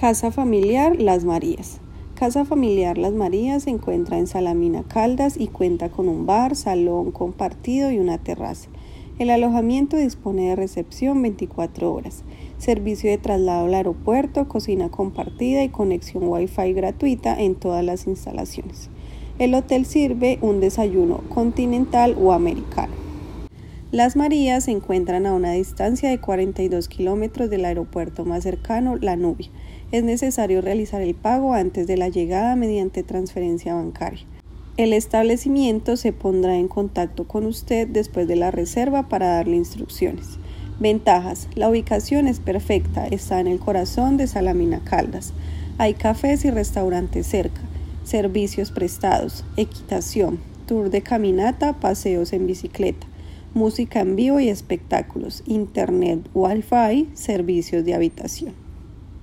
Casa Familiar Las Marías. Casa Familiar Las Marías se encuentra en Salamina Caldas y cuenta con un bar, salón compartido y una terraza. El alojamiento dispone de recepción 24 horas, servicio de traslado al aeropuerto, cocina compartida y conexión Wi-Fi gratuita en todas las instalaciones. El hotel sirve un desayuno continental o americano. Las Marías se encuentran a una distancia de 42 kilómetros del aeropuerto más cercano, La Nubia. Es necesario realizar el pago antes de la llegada mediante transferencia bancaria. El establecimiento se pondrá en contacto con usted después de la reserva para darle instrucciones. Ventajas. La ubicación es perfecta, está en el corazón de Salamina Caldas. Hay cafés y restaurantes cerca, servicios prestados, equitación, tour de caminata, paseos en bicicleta música en vivo y espectáculos, internet, wifi, servicios de habitación.